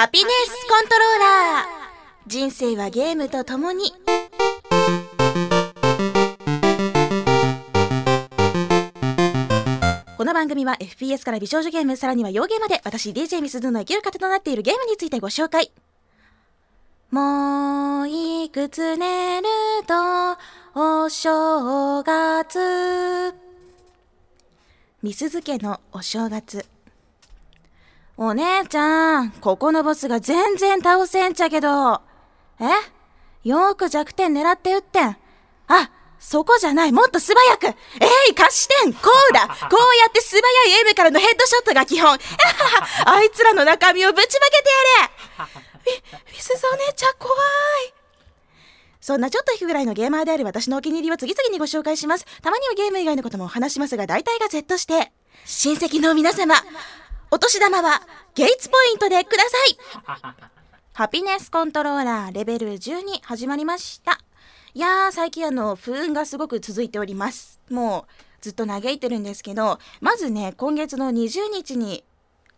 ハピネスコントローラー。人生はゲームとともに。この番組は FPS から美少女ゲームさらには洋ゲームまで私 DJ ミスズの生きる糧となっているゲームについてご紹介。もういくつ寝るとお正月。みすず家のお正月。お姉ちゃん、ここのボスが全然倒せんちゃけど。え？よーく弱点狙って撃ってん。あ、そこじゃない、もっと素早く。えい、貸してん、こうだ。こうやって素早いエムからのヘッドショットが基本。あいつらの中身をぶちまけてやれ。み、みすずお姉ちゃん怖い。そんなちょっと引くぐらいのゲーマーである私のお気に入りを次々にご紹介します。たまにはゲーム以外のことも話しますが、大体が Z して。親戚の皆様、お年玉はゲイツポイントでください。ハピネスコントローラーレベル12始まりました。いやー最近あの不運がすごく続いております。もうずっと嘆いてるんですけどまずね今月の20日に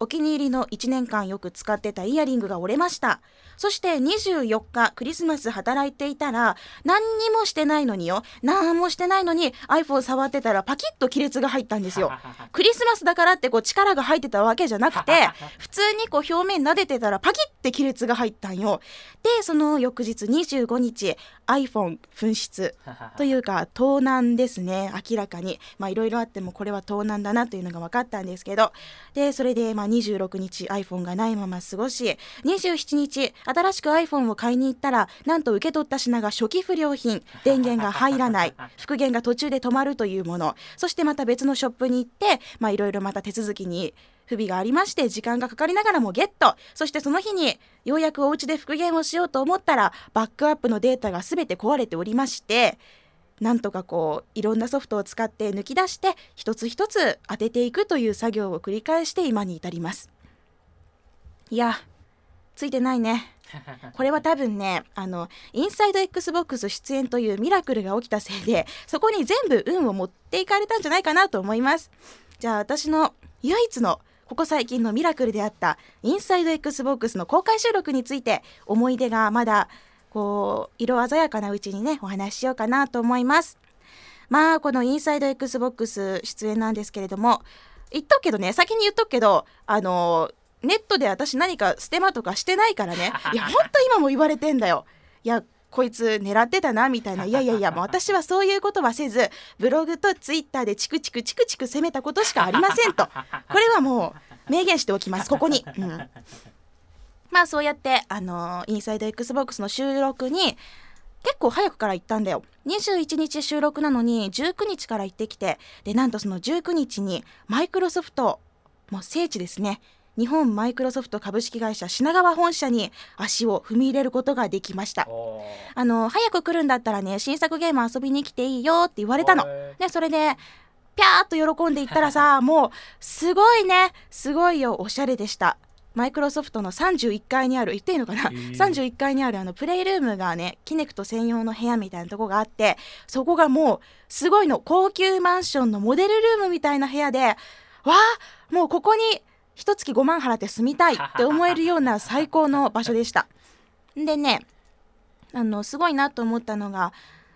お気に入りの1年間よく使ってたイヤリングが折れました。そして24日クリスマス働いていたら何にもしてないのによ何もしてないのに iPhone 触ってたらパキッと亀裂が入ったんですよ。クリスマスだからってこう力が入ってたわけじゃなくて 普通にこう表面撫でてたらパキッて亀裂が入ったんよ。でその翌日25日 iPhone 紛失。というか盗難ですね。明らかに。まあいろいろあってもこれは盗難だなというのが分かったんですけど。でそれでまあ26日 iPhone がないまま過ごし27日新しく iPhone を買いに行ったらなんと受け取った品が初期不良品電源が入らない 復元が途中で止まるというもの。そしてまた別のショップに行っていろいろまた手続きに不備がありまして時間がかかりながらもゲット。そしてその日にようやくお家で復元をしようと思ったらバックアップのデータが全て壊れておりましてなんとかこういろんなソフトを使って抜き出して一つ一つ当てていくという作業を繰り返して今に至ります。いやついてないね。これは多分ねあのインサイド XBOX 出演というミラクルが起きたせいでそこに全部運を持っていかれたんじゃないかなと思います。じゃあ私の唯一のここ最近のミラクルであったインサイド XBOX の公開収録について思い出がまだこう色鮮やかなうちにねお話ししようかなと思います。まあこのインサイド XBOX 出演なんですけれども言っとくけどね先に言っとくけどあのネットで私何かステマとかしてないからね いやほんと今も言われてんだよ。いやこいつ狙ってたなみたいな。いやいやいやもう私はそういうことはせずブログとツイッターでチクチクチクチク攻めたことしかありませんと。これはもう明言しておきます。ここに。うんまあそうやってあのインサイド XBOX の収録に結構早くから行ったんだよ。21日収録なのに19日から行ってきてでなんとその19日にマイクロソフトもう聖地ですね。日本マイクロソフト株式会社品川本社に足を踏み入れることができました。あの早く来るんだったらね新作ゲーム遊びに来ていいよって言われたの。でそれでピャーっと喜んでいったらさ もうすごいねすごいよおしゃれでしたマイクロソフトの31階にある言っていいのかな、えー、31階にあるあのプレイルームがねキネクト専用の部屋みたいなとこがあってそこがもうすごいの高級マンションのモデルルームみたいな部屋でわあもうここに一月5万払って住みたいって思えるような最高の場所でした。でねあのすごいなと思ったのが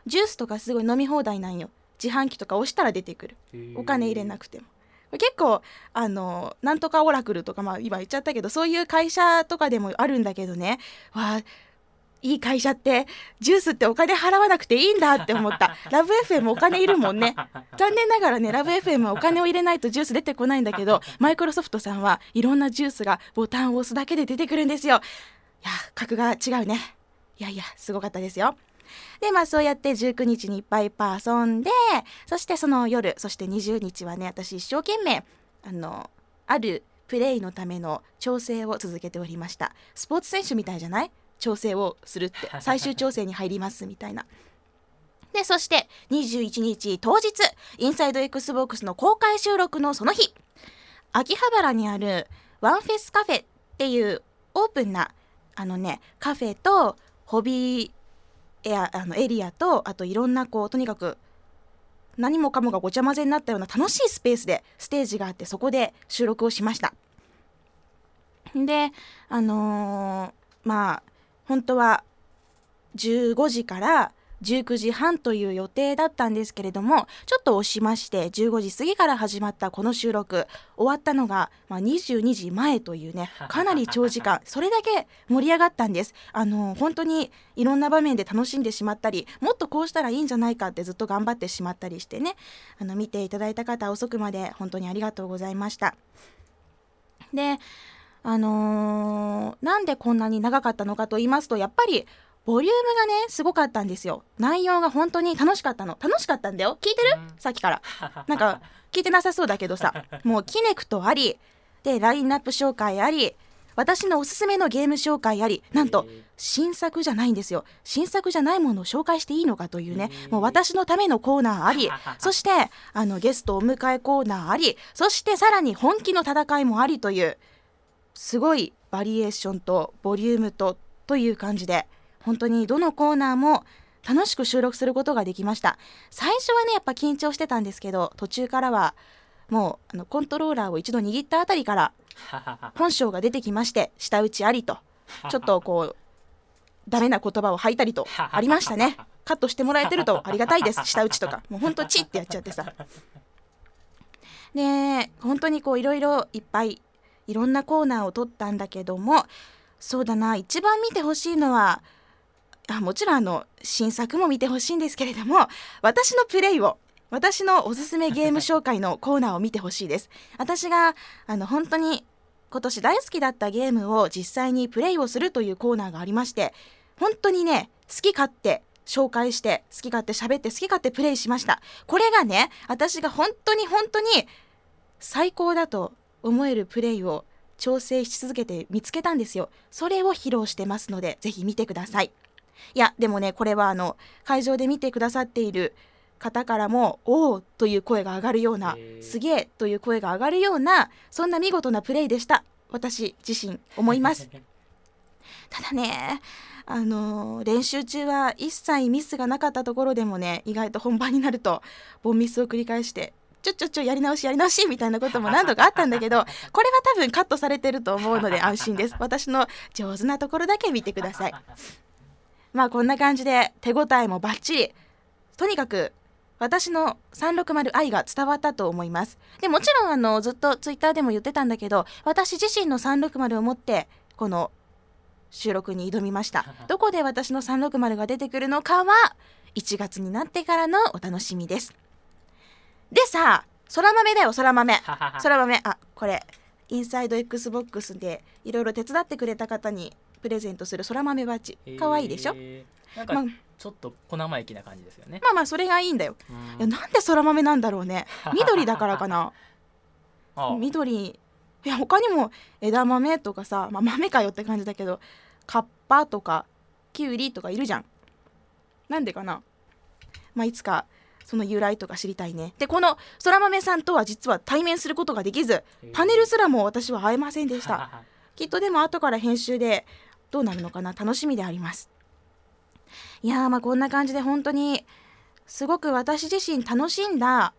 ジュースとかすごい飲み放題なんよ。自販機とか押したら出てくる。お金入れなくても。結構あのなんとかオラクルとか、まあ、今言っちゃったけどそういう会社とかでもあるんだけどね。わあいい会社ってジュースってお金払わなくていいんだって思った。ラブ FM お金いるもんね。残念ながらねラブ FM はお金を入れないとジュース出てこないんだけどマイクロソフトさんはいろんなジュースがボタンを押すだけで出てくるんですよ。いや格が違うね。いやいやすごかったですよでまあそうやって19日にいっぱいいっぱい遊んでそしてその夜そして20日はね私一生懸命あのあるプレイのための調整を続けておりました。スポーツ選手みたいじゃない？調整をするって。最終調整に入りますみたいな。でそして21日当日インサイド XBOX の公開収録のその日。秋葉原にあるワンフェスカフェっていうオープンなあのねカフェとホビーエアあのエリアとあといろんなこうとにかく何もかもがごちゃ混ぜになったような楽しいスペースでステージがあってそこで収録をしました。であのーまあ本当は15時から19時半という予定だったんですけれどもちょっと押しまして15時過ぎから始まったこの収録。終わったのが、まあ、22時前というね かなり長時間。それだけ盛り上がったんです。あの本当にいろんな場面で楽しんでしまったりもっとこうしたらいいんじゃないかってずっと頑張ってしまったりしてねあの見ていただいた方遅くまで本当にありがとうございました。であのーなんでこんなに長かったのかと言いますとやっぱりボリュームがねすごかったんですよ。内容が本当に楽しかったの。楽しかったんだよ。聞いてる？うん。さっきから。なんか聞いてなさそうだけどさ。もうキネクトあり。でラインナップ紹介あり。私のおすすめのゲーム紹介あり。なんとえ。ー新作じゃないんですよ。新作じゃないものを紹介していいのかというね。もう私のためのコーナーあり。そしてあのゲストお迎えコーナーあり。そしてさらに本気の戦いもありというすごいバリエーションとボリュームとという感じで本当にどのコーナーも楽しく収録することができました。最初はねやっぱ緊張してたんですけど途中からはもうあのコントローラーを一度握ったあたりから 本性が出てきまして舌打ちありとちょっとこうダメな言葉を吐いたりとありましたね。カットしてもらえてるとありがたいです。舌打ちとか。もうほんとチッってやっちゃってさ。で本当にこういろいろいっぱいいろんなコーナーを撮ったんだけどもそうだな一番見てほしいのはあもちろんあの新作も見てほしいんですけれども私のプレイを私のおすすめゲーム紹介のコーナーを見てほしいです。私があの本当に今年大好きだったゲームを実際にプレイをするというコーナーがありまして本当にね好き勝手紹介して好き勝手喋って好き勝手プレイしました。これがね私が本当に本当に最高だと思えるプレイを調整し続けて見つけたんですよ。それを披露してますのでぜひ見てください。いやでもねこれはあの会場で見てくださっている方からも「おお!」という声が上がるような「へーすげえ!」という声が上がるようなそんな見事なプレイでした私自身思います ただねあのー練習中は一切ミスがなかったところでもね意外と本番になるとボンミスを繰り返してちょちょちょやり直しやり直しみたいなことも 何度かあったんだけどこれは多分カットされてると思うので安心です私の上手なところだけ見てくださいまあこんな感じで手応えもバッチリ。とにかく私の360愛が伝わったと思います。でもちろんあのずっとツイッターでも言ってたんだけど私自身の360を持ってこの収録に挑みました。どこで私の360が出てくるのかは1月になってからのお楽しみです。でさ空豆だよ空豆。空豆。あこれインサイド XBOX でいろいろ手伝ってくれた方にプレゼントする空豆バッジ。可愛いでしょ、えーなんまあ。かちょっと小生意気な感じですよね。まあまあそれがいいんだよ。うん。いやなんで空豆なんだろうね。緑だからかな。あ緑。いや他にも枝豆とかさ、まあ、豆かよって感じだけどカッパとかキュウリとかいるじゃん。なんでかな。まあいつかその由来とか知りたいね。でこの空豆さんとは実は対面することができずパネルすらも私は会えませんでした。きっとでも後から編集でどうなるのかな？楽しみであります。いやまあこんな感じで本当にすごく私自身楽しんだ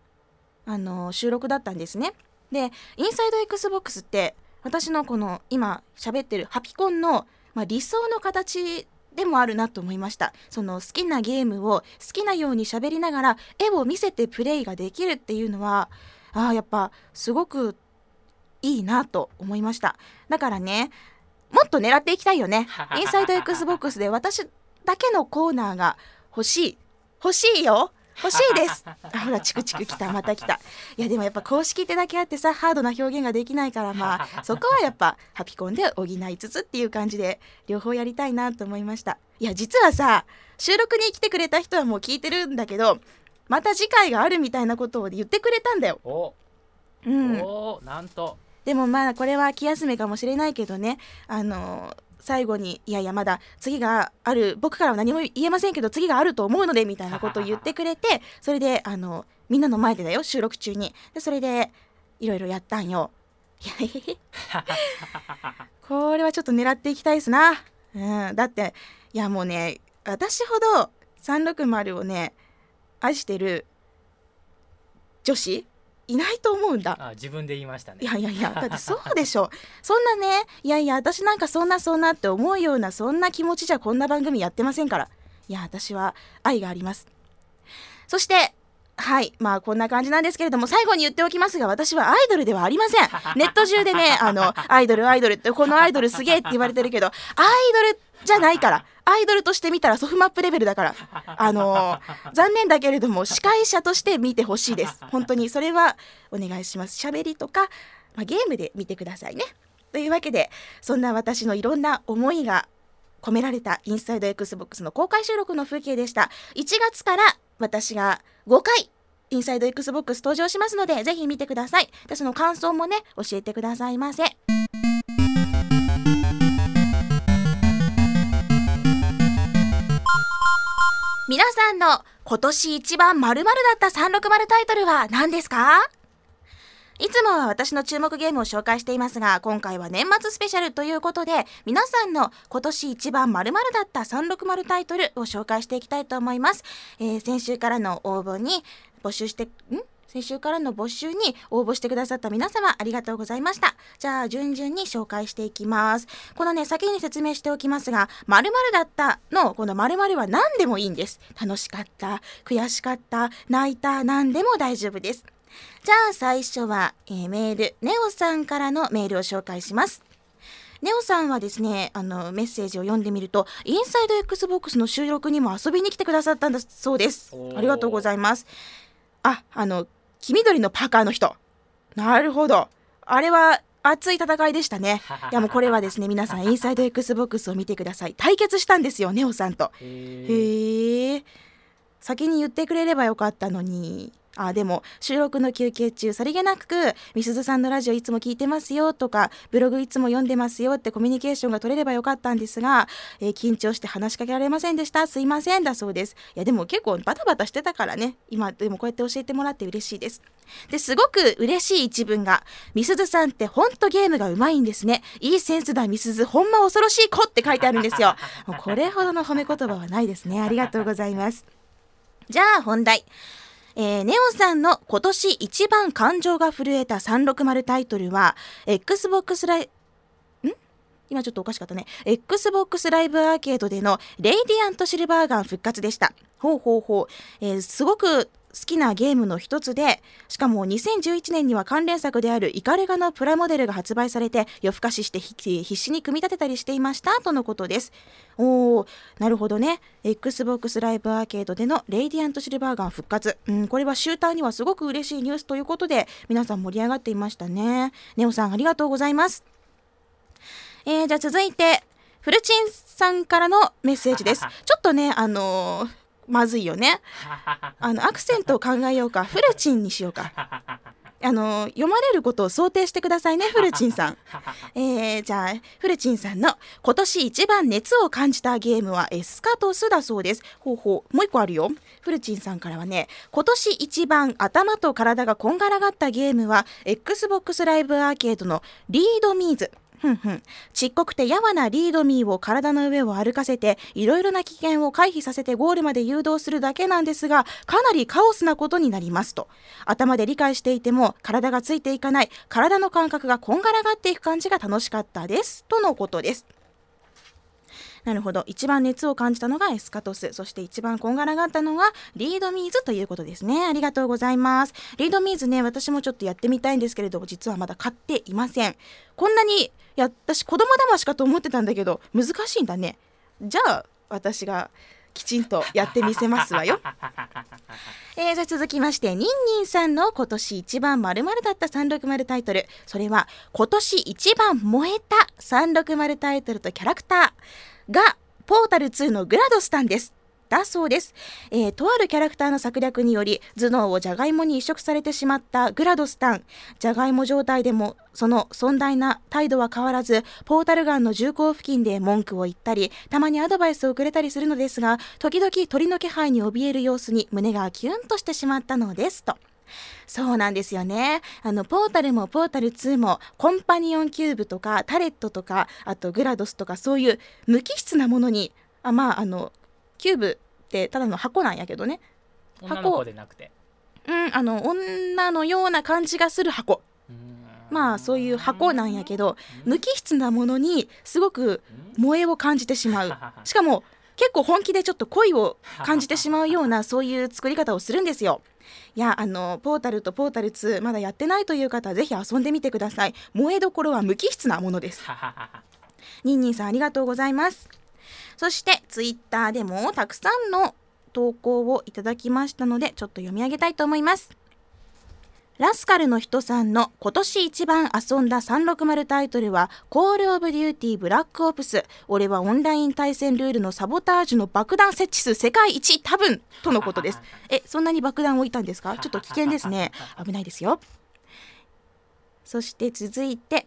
あの収録だったんですね。でインサイド XBOX って私のこの今喋ってるハピコンの、まあ、理想の形でもあるなと思いました。その好きなゲームを好きなように喋りながら絵を見せてプレイができるっていうのはあーやっぱすごくいいなと思いました。だからねもっと狙っていきたいよね。インサイド XBOX で私だけのコーナーが欲しい。欲しいよ。欲しいです。あ ほらチクチクきたまた来た。いやでもやっぱ公式ってだけあってさハードな表現ができないからまあ そこはやっぱハピコンで補いつつっていう感じで両方やりたいなと思いました。いや実はさ収録に来てくれた人はもう聞いてるんだけどまた次回があるみたいなことを言ってくれたんだよ。お、うん。おなんとでもまあこれは気休めかもしれないけどね。あの最後にいやいやまだ次がある僕からは何も言えませんけど次があると思うのでみたいなことを言ってくれてそれであのみんなの前でだよ収録中に。でそれでいろいろやったんよ。これはちょっと狙っていきたいですな、うん、だっていやもうね私ほど360をね愛してる女子いないと思うんだ。あ自分で言いましたね。いやいやいや だってそうでしょ。そんなねいやいや私なんかそんなそんなって思うようなそんな気持ちじゃこんな番組やってませんから。いや私は愛があります。そしてはい。まあこんな感じなんですけれども最後に言っておきますが私はアイドルではありません。ネット中でねあのアイドルアイドルってこのアイドルすげえって言われてるけどアイドルじゃないから。アイドルとして見たらソフマップレベルだから。あのー残念だけれども司会者として見てほしいです。本当にそれはお願いします。喋りとか、まあ、ゲームで見てくださいね。というわけでそんな私のいろんな思いが込められたインサイド XBOX の公開収録の風景でした。1月から私が5回インサイド XBOX 登場しますのでぜひ見てください。でその感想もね教えてくださいませ。皆さんの今年一番〇〇だった360タイトルは何ですか？いつもは私の注目ゲームを紹介していますが、今回は年末スペシャルということで、皆さんの今年一番〇〇だった360タイトルを紹介していきたいと思います。えー先週からの応募に募集して、ん？先週からの募集に応募してくださった皆様ありがとうございました。じゃあ順々に紹介していきます。このね、先に説明しておきますが、〇〇だったのこの〇〇は何でもいいんです。楽しかった、悔しかった、泣いた、何でも大丈夫です。じゃあ最初は、えーメール、ネオさんからのメールを紹介します。ネオさんはですね、あの、メッセージを読んでみると、インサイド XBOX の収録にも遊びに来てくださったんだそうですありがとうございます。あ、あの、黄緑のパーカーの人。なるほど。あれは熱い戦いでしたね。いやもうこれはですね、皆さんインサイド XBOX を見てください。対決したんですよ、ネオさんと。へえ。先に言ってくれればよかったのに。あでも収録の休憩中さりげなくみすずさんのラジオいつも聞いてますよとかブログいつも読んでますよってコミュニケーションが取れればよかったんですが、えー緊張して話しかけられませんでした。すいませんだそうです。いやでも結構バタバタしてたからね。今でもこうやって教えてもらって嬉しいです。ですごく嬉しい一文がみすずさんってほんとゲームがうまいんですね。いいセンスだみすずほんま恐ろしい子って書いてあるんですよ。もうこれほどの褒め言葉はないですね。ありがとうございます。じゃあ本題。えーネオさんの今年一番感情が震えた360タイトルは、Xbox ライ、ん？今ちょっとおかしかったね。Xbox ライブアーケードでのレイディアントシルバーガン復活でした。ほうほうほう。えーすごくきなゲームの一つで、しかも2011年には関連作であるイカレガのプラモデルが発売されて、夜更かししてひ必死に組み立てたりしていました、とのことです。おー、なるほどね。Xbox ライブアーケードでのレイディアントシルバーガン復活。うん、これはシューターにはすごく嬉しいニュースということで、皆さん盛り上がっていましたね。ネオさんありがとうございます。えー、じゃあ続いて、フルチンさんからのメッセージです。ちょっとね、あのーまずいよね。あの、アクセントを考えようか。フルチンにしようか。あのー読まれることを想定してくださいね、フルチンさん。えー、じゃあ、フルチンさんの今年一番熱を感じたゲームはエスカトスだそうです。ほうほう、もう一個あるよ。フルチンさんからはね、今年一番頭と体がこんがらがったゲームは、Xbox ライブアーケードのリードミーズ。ふんふん。ちっこくてやわなリードミーを体の上を歩かせて、いろいろな危険を回避させてゴールまで誘導するだけなんですが、かなりカオスなことになりますと。頭で理解していても、体がついていかない、体の感覚がこんがらがっていく感じが楽しかったです。とのことです。なるほど。一番熱を感じたのがエスカトス。そして一番こんがらがったのがリードミーズということですね。ありがとうございます。リードミーズね、私もちょっとやってみたいんですけれども、実はまだ買っていません。こんなに、いや、私子供騙しかと思ってたんだけど、難しいんだね。じゃあ、私がきちんとやってみせますわよ。えー、じゃあ続きまして、ニンニンさんの今年一番〇〇だった360タイトル。それは、今年一番燃えた360タイトルとキャラクターが、ポータル2のグラドスタンです。だそうです、えーとあるキャラクターの策略により頭脳をジャガイモに移植されてしまったグラドスタンジャガイモ状態でもその尊大な態度は変わらずポータルガンの銃口付近で文句を言ったりたまにアドバイスをくれたりするのですが時々鳥の気配に怯える様子に胸がキュンとしてしまったのですと。そうなんですよね。あの、ポータルもポータル2も、コンパニオンキューブとか、タレットとか、あとグラドスとか、そういう無機質なものに、あまあ、あの、キューブってただの箱なんやけどね。女の子でなくて。うんあの女のような感じがする箱。まあそういう箱なんやけど無機質なものにすごく萌えを感じてしまう。しかも結構本気でちょっと恋を感じてしまうような そういう作り方をするんですよ。いやあのポータルとポータル2まだやってないという方はぜひ遊んでみてください。萌えどころは無機質なものです。ニンニンさんありがとうございます。そしてツイッターでもたくさんの投稿をいただきましたのでちょっと読み上げたいと思いますラスカルの人さんの今年一番遊んだ360タイトルはコールオブデューティーブラックオプス俺はオンライン対戦ルールのサボタージュの爆弾設置数世界一多分とのことです。えそんなに爆弾置いたんですか？ちょっと危険ですね。危ないですよ。そして続いて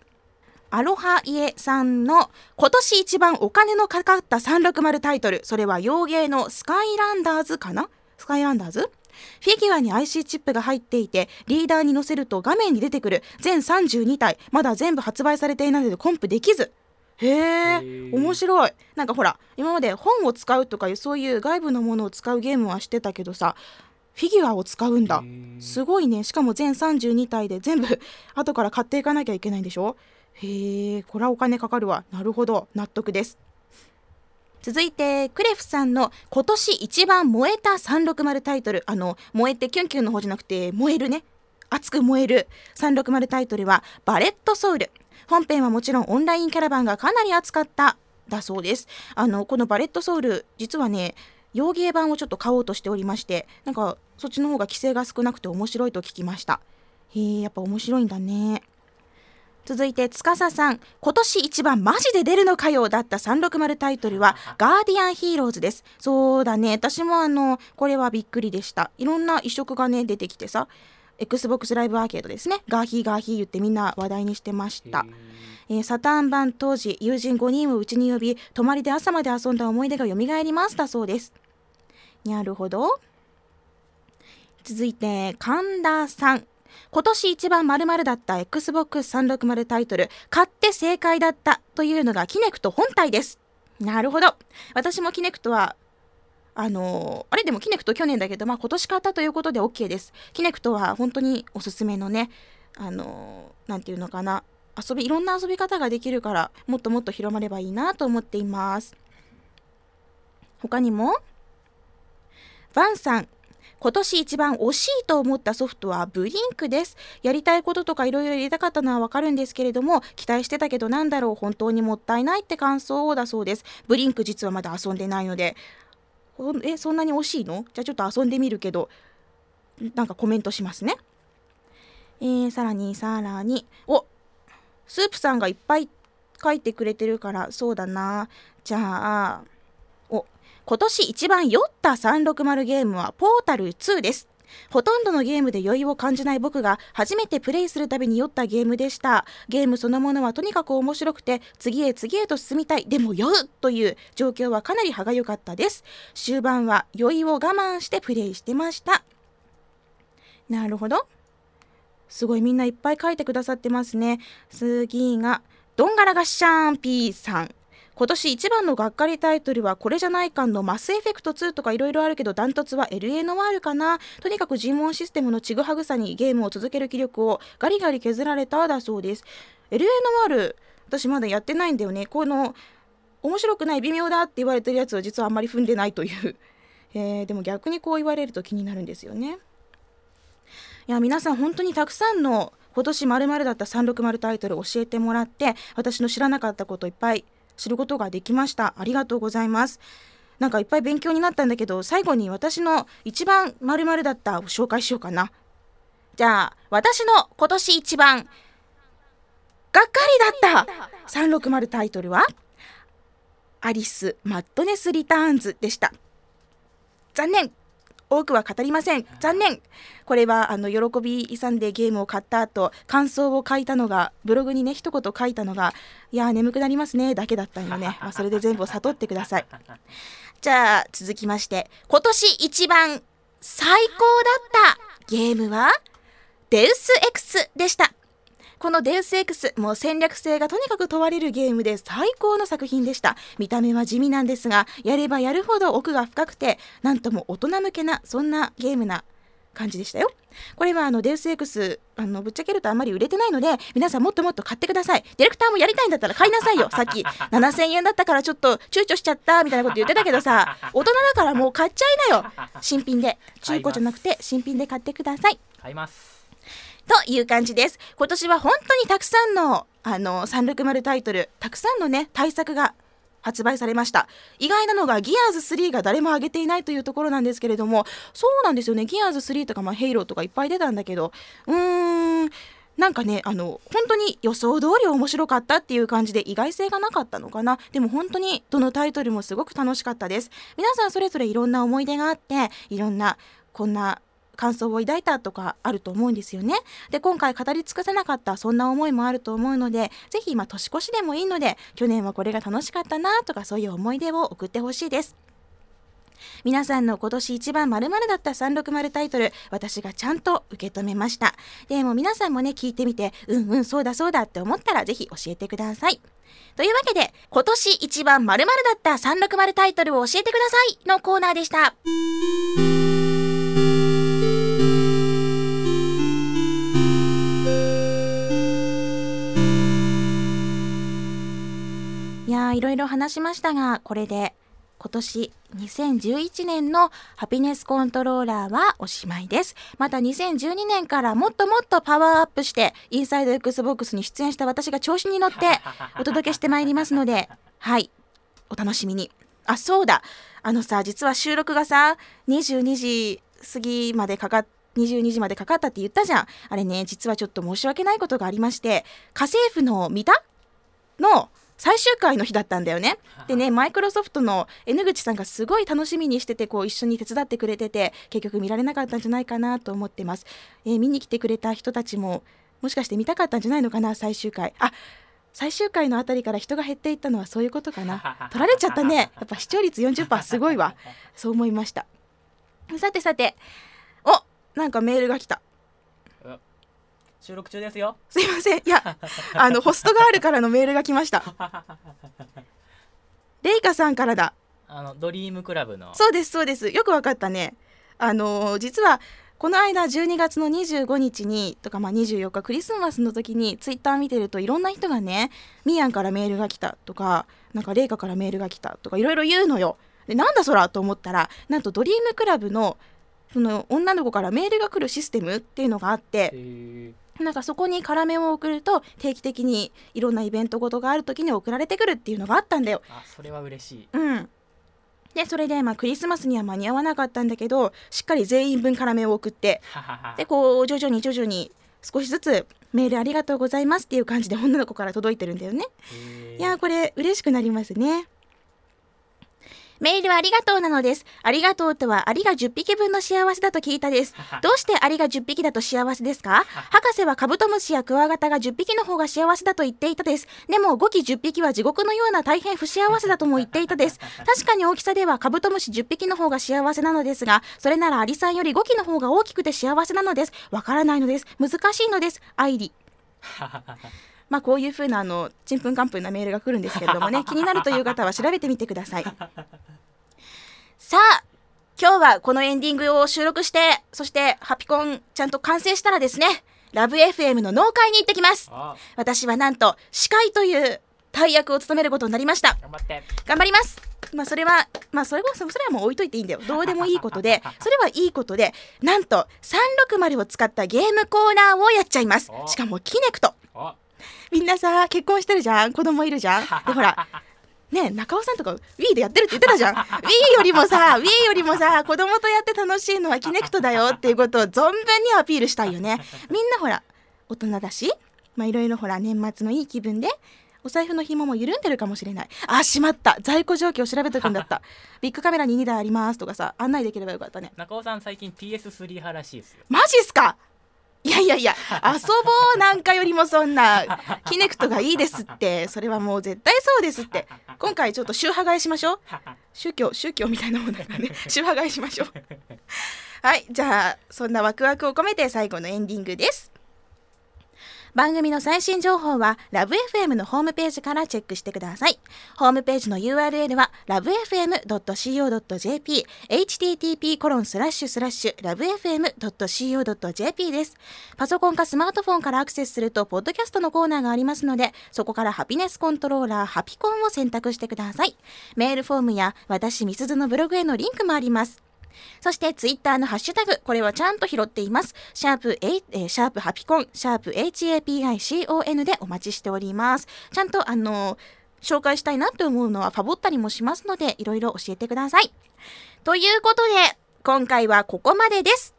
アロハイエさんの今年一番お金のかかった360タイトル。それは洋芸のスカイランダーズかな？スカイランダーズ？フィギュアに IC チップが入っていてリーダーに載せると画面に出てくる。全32体。まだ全部発売されていないのでコンプできず。へえ面白い。なんかほら今まで本を使うとかそういう外部のものを使うゲームはしてたけどさフィギュアを使うんだ。すごいね。しかも全32体で全部 後から買っていかなきゃいけないんでしょ？へえこれはお金かかるわ。なるほど。納得です続いてクレフさんの今年一番燃えた360タイトル。あの燃えてキュンキュンの方じゃなくて燃えるね。熱く燃える360タイトルはバレットソウル。本編はもちろんオンラインキャラバンがかなり熱かっただそうです。あのこのバレットソウル実はね洋芸版をちょっと買おうとしておりましてなんかそっちの方が規制が少なくて面白いと聞きました。へえやっぱ面白いんだね。続いて司さん今年一番マジで出るのかよだった360タイトルはガーディアンヒーローズです。そうだね。私もあのこれはびっくりでした。いろんな移植がね出てきてさ XBOX ライブアーケードですね。ガーヒーガーヒー言ってみんな話題にしてました。えー、サターン版当時友人5人をうちに呼び泊まりで朝まで遊んだ思い出が蘇りますだそうです。なるほど。続いて神田さん今年一番〇〇だった XBOX360 タイトル買って正解だったというのがキネクト本体です。なるほど。私もキネクトはあのー、あれ？でもキネクト去年だけど、まあ、今年買ったということで OK です。キネクトは本当におすすめのねあのー、て言うのかな。遊びいろんな遊び方ができるからもっともっと広まればいいなと思っています。他にもヴァンさん。今年一番惜しいと思ったソフトはブリンクです。やりたいこととかいろいろ入れたかったのはわかるんですけれども期待してたけどなんだろう本当にもったいないって感想だそうです。ブリンク実はまだ遊んでないので。えそんなに惜しいの？じゃあちょっと遊んでみるけど。なんかコメントしますね。えー、さらにさらに。おスープさんがいっぱい書いてくれてるからそうだな。じゃあお今年一番酔った360ゲームはポータル2です。ほとんどのゲームで酔いを感じない僕が初めてプレイするたびに酔ったゲームでした。ゲームそのものはとにかく面白くて次へ次へと進みたい。でも酔うという状況はかなり歯が良かったです。終盤は酔いを我慢してプレイしてました。なるほど。すごいみんないっぱい書いてくださってますね。次がどんがらがっしゃーん P さん。今年一番のがっかりタイトルはこれじゃないかんのマスエフェクト2とかいろいろあるけどダントツは LA ノワールかな。とにかく尋問システムのちぐはぐさにゲームを続ける気力をガリガリ削られただそうです。LA ノワール私まだやってないんだよね。この面白くない微妙だって言われてるやつは実はあんまり踏んでないという。えー、でも逆にこう言われると気になるんですよね。いや皆さん本当にたくさんの今年まるだった360タイトル教えてもらって私の知らなかったこといっぱい知ることができました。ありがとうございます。なんかいっぱい勉強になったんだけど最後に私の一番まるだったを紹介しようかな。じゃあ私の今年一番がっかりだった360タイトルは？アリス・マッドネス・リターンズでした。残念。多くは語りません。残念。これはあの喜び勇んでゲームを買った後感想を書いたのがブログにね一言書いたのがいや眠くなりますねだけだったのね、まあ、それで全部を悟ってください。じゃあ続きまして今年一番最高だったゲームはデウス X でしたこのデウス X もう戦略性がとにかく問われるゲームで最高の作品でした。見た目は地味なんですがやればやるほど奥が深くてなんとも大人向けなそんなゲームな感じでしたよ。これはあのデウス X あのぶっちゃけるとあんまり売れてないので皆さんもっともっと買ってください。ディレクターもやりたいんだったら買いなさいよ。さっき7000円だったからちょっと躊躇しちゃったみたいなこと言ってたけどさ大人だからもう買っちゃいなよ。新品で。中古じゃなくて新品で買ってください。買います。という感じです。今年は本当にたくさんのあの360タイトルたくさんのね対策が発売されました。意外なのがギアーズ3が誰も上げていないというところなんですけれどもそうなんですよね。ギアーズ3とか、まあ、ヘイローとかいっぱい出たんだけどうーんなんかねあの本当に予想通り面白かったっていう感じで意外性がなかったのかな。でも本当にどのタイトルもすごく楽しかったです。皆さんそれぞれいろんな思い出があっていろんなこんな感想を抱いたとかあると思うんですよね。で今回語り尽くせなかったそんな思いもあると思うのでぜひ今年越しでもいいので去年はこれが楽しかったなとかそういう思い出を送ってほしいです。皆さんの今年一番〇〇だった360タイトル私がちゃんと受け止めましたでも皆さんもね聞いてみてうんうんそうだそうだって思ったらぜひ教えてくださいというわけで今年一番〇〇だった360タイトルを教えてくださいのコーナーでしたいろいろ話しましたがこれで今年2011年のハピネスコントローラーはおしまいです。また2012年からもっともっとパワーアップしてインサイド XBOX に出演した私が調子に乗って お届けしてまいりますので、はい、お楽しみに。あ、そうだ。あのさ、実は収録がさ、22時過ぎまでかかっ22時までかかったって言ったじゃん。あれね、実はちょっと申し訳ないことがありまして、家政婦の見たの最終回の日だったんだよね。でね、マイクロソフトの N 口さんがすごい楽しみにしてて、こう一緒に手伝ってくれてて、結局見られなかったんじゃないかなと思ってます。えー見に来てくれた人たちも、もしかして見たかったんじゃないのかな、最終回。あ最終回のあたりから人が減っていったのはそういうことかな。取られちゃったね。やっぱ視聴率40%すごいわ。そう思いました。さてさて、おなんかメールが来た。収録中ですよすいません。いや、あの、ホストガールからのメールが来ました。レイカさんからだ。あのドリームクラブのそうです、そうです。よくわかったね。あのー実は、この間12月の25日にとかまあ24日クリスマスの時にツイッター見てるといろんな人がねミヤンからメールが来たとかなんかレイカからメールが来たとかいろいろ言うのよでなんだそらと思ったらなんとドリームクラブのその女の子からメールが来るシステムっていうのがあってへなんかそこに辛めを送ると定期的にいろんなイベントごとがある時に送られてくるっていうのがあったんだよ。あそれは嬉しいうん。でそれでまあクリスマスには間に合わなかったんだけどしっかり全員分辛めを送ってでこう徐々に徐々に少しずつメールありがとうございますっていう感じで女の子から届いてるんだよね。いやーこれ嬉しくなりますね。メールありがとうなのです。ありがとうとはアリが10匹分の幸せだと聞いたです。どうしてアリが10匹だと幸せですか？博士はカブトムシやクワガタが10匹の方が幸せだと言っていたです。でも5機10匹は地獄のような大変不幸せだとも言っていたです。確かに大きさではカブトムシ10匹の方が幸せなのですが、それならアリさんより5機の方が大きくて幸せなのです。わからないのです。難しいのです。アイリ。まあこういう風なあのちんぷんかんぷんなメールが来るんですけれどもね 気になるという方は調べてみてください。さあ今日はこのエンディングを収録してそしてハピコンちゃんと完成したらですねラブ FM の農会に行ってきます。あ。私はなんと司会という大役を務めることになりました。頑張って。頑張ります。まあそれはまあそれはそれはもう置いといていいんだよ。どうでもいいことで。それはいいことで。なんと360を使ったゲームコーナーをやっちゃいます。おしかもキネクト。あみんなさ結婚してるじゃん？子供いるじゃん？でほらねえ中尾さんとか Wii でやってるって言ってたじゃん。Wii よりもさ Wii よりもさ子供とやって楽しいのはキネクトだよっていうことを存分にアピールしたいよね。みんなほら大人だしまあいろいろほら年末のいい気分でお財布の紐も緩んでるかもしれない。あしまった。在庫状況調べとくんだった。ビッグカメラに2台ありますとかさ案内できればよかったね。中尾さん最近 PS3 派らしいですよ。マジっすか？いやいやいや遊ぼうなんかよりもそんなキネクトがいいですって。それはもう絶対そうですって。今回ちょっと宗派替えしましょう。宗教宗教みたいなもんだからね。宗派替えしましょう。はいじゃあそんなワクワクを込めて最後のエンディングです。番組の最新情報はラブ f m のホームページからチェックしてください。ホームページの URL は lovefm.co.jp http コロンスラッシュスラッシュ lovefm.co.jp です。パソコンかスマートフォンからアクセスするとポッドキャストのコーナーがありますので、そこからハピネスコントローラーハピコンを選択してください。メールフォームや私みすずのブログへのリンクもあります。そしてツイッターのハッシュタグ、これはちゃんと拾っています。シャープ、えー、シャープハピコン、シャープ HAPICON でお待ちしております。ちゃんとあの紹介したいなって思うのはファボったりもしますので、いろいろ教えてください。ということで、今回はここまでです。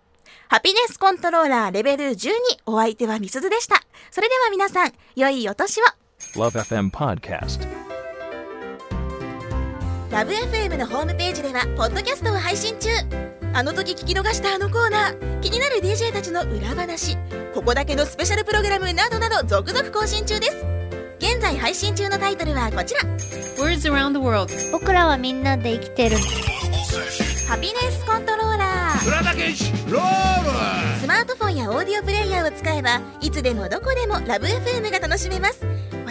ハピネスコントローラーレベル12お相手はみすずでした。それでは皆さん、良いお年を LoveFM Podcast ラブ f m のホームページではポッドキャストを配信中。あの時聞き逃したあのコーナー。気になる DJ たちの裏話。ここだけのスペシャルプログラムなどなど続々更新中です。現在配信中のタイトルはこちら。Words around the world. 僕らはみんなで生きてる。ハピネスコントローラー。スマートフォンやオーディオプレイヤーを使えばいつでもどこでもラブ f m が楽しめます